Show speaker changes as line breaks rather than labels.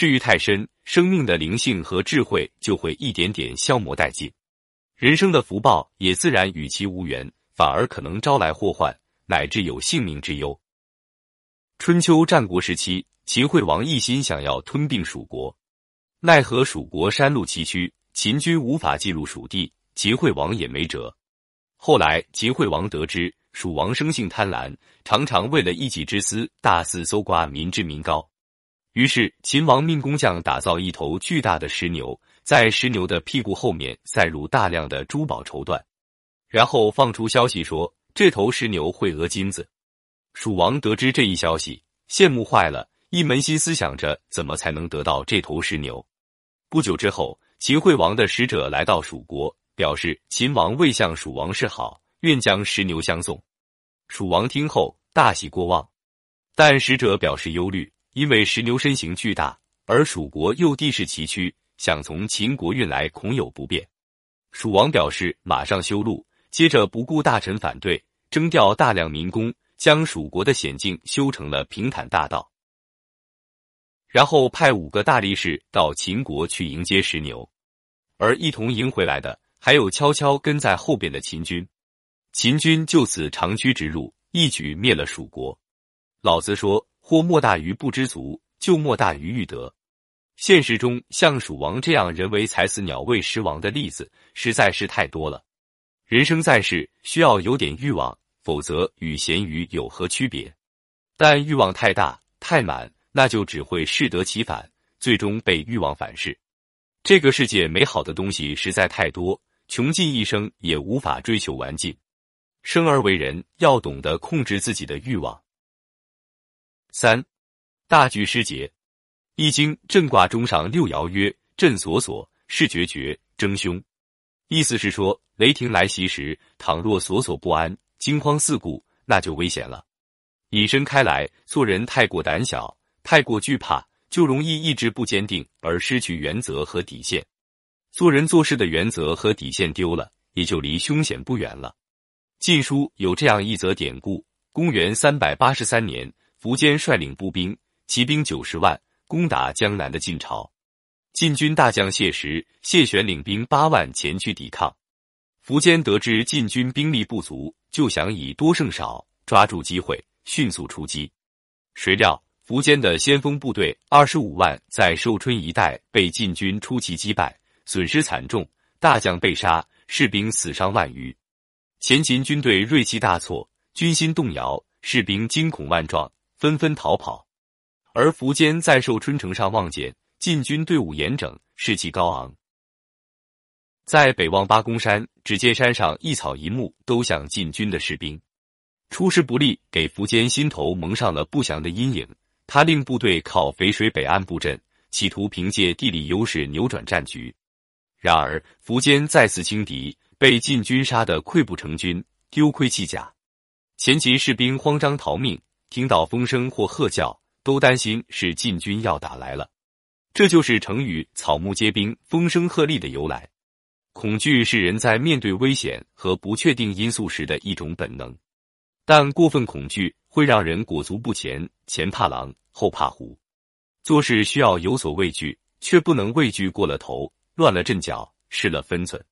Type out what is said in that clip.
嗜欲太深，生命的灵性和智慧就会一点点消磨殆尽，人生的福报也自然与其无缘，反而可能招来祸患，乃至有性命之忧。春秋战国时期，秦惠王一心想要吞并蜀国，奈何蜀国山路崎岖，秦军无法进入蜀地，秦惠王也没辙。后来，秦惠王得知蜀王生性贪婪，常常为了一己之私，大肆搜刮民脂民膏。于是，秦王命工匠打造一头巨大的石牛，在石牛的屁股后面塞入大量的珠宝绸缎，然后放出消息说这头石牛会讹金子。蜀王得知这一消息，羡慕坏了，一门心思想着怎么才能得到这头石牛。不久之后，秦惠王的使者来到蜀国。表示秦王未向蜀王示好，愿将石牛相送。蜀王听后大喜过望，但使者表示忧虑，因为石牛身形巨大，而蜀国又地势崎岖，想从秦国运来恐有不便。蜀王表示马上修路，接着不顾大臣反对，征调大量民工，将蜀国的险境修成了平坦大道，然后派五个大力士到秦国去迎接石牛，而一同迎回来的。还有悄悄跟在后边的秦军，秦军就此长驱直入，一举灭了蜀国。老子说：“或莫大于不知足，就莫大于欲得。”现实中，像蜀王这样人为财死、鸟为食亡的例子实在是太多了。人生在世，需要有点欲望，否则与咸鱼有何区别？但欲望太大、太满，那就只会适得其反，最终被欲望反噬。这个世界美好的东西实在太多。穷尽一生也无法追求完尽。生而为人，要懂得控制自己的欲望。三，大局失节，《易经》震卦中上六爻曰：“震所所，是决绝，争凶。”意思是说，雷霆来袭时，倘若所所不安、惊慌四顾，那就危险了。引申开来，做人太过胆小、太过惧怕，就容易意志不坚定，而失去原则和底线。做人做事的原则和底线丢了，也就离凶险不远了。《晋书》有这样一则典故：公元三百八十三年，苻坚率领步兵，骑兵九十万，攻打江南的晋朝。晋军大将谢石、谢玄领兵八万前去抵抗。苻坚得知晋军兵力不足，就想以多胜少，抓住机会迅速出击。谁料苻坚的先锋部队二十五万在寿春一带被晋军出奇击败。损失惨重，大将被杀，士兵死伤万余。前秦军队锐气大挫，军心动摇，士兵惊恐万状，纷纷逃跑。而苻坚在寿春城上望见晋军队伍严整，士气高昂。在北望八公山，只见山上一草一木都像晋军的士兵。出师不利，给苻坚心头蒙上了不祥的阴影。他令部队靠淝水北岸布阵，企图凭借地理优势扭转战局。然而，苻坚再次轻敌，被晋军杀得溃不成军，丢盔弃甲。前秦士兵慌张逃命，听到风声或喝叫，都担心是晋军要打来了。这就是成语“草木皆兵，风声鹤唳”的由来。恐惧是人在面对危险和不确定因素时的一种本能，但过分恐惧会让人裹足不前，前怕狼，后怕虎。做事需要有所畏惧，却不能畏惧过了头。乱了阵脚，失了分寸。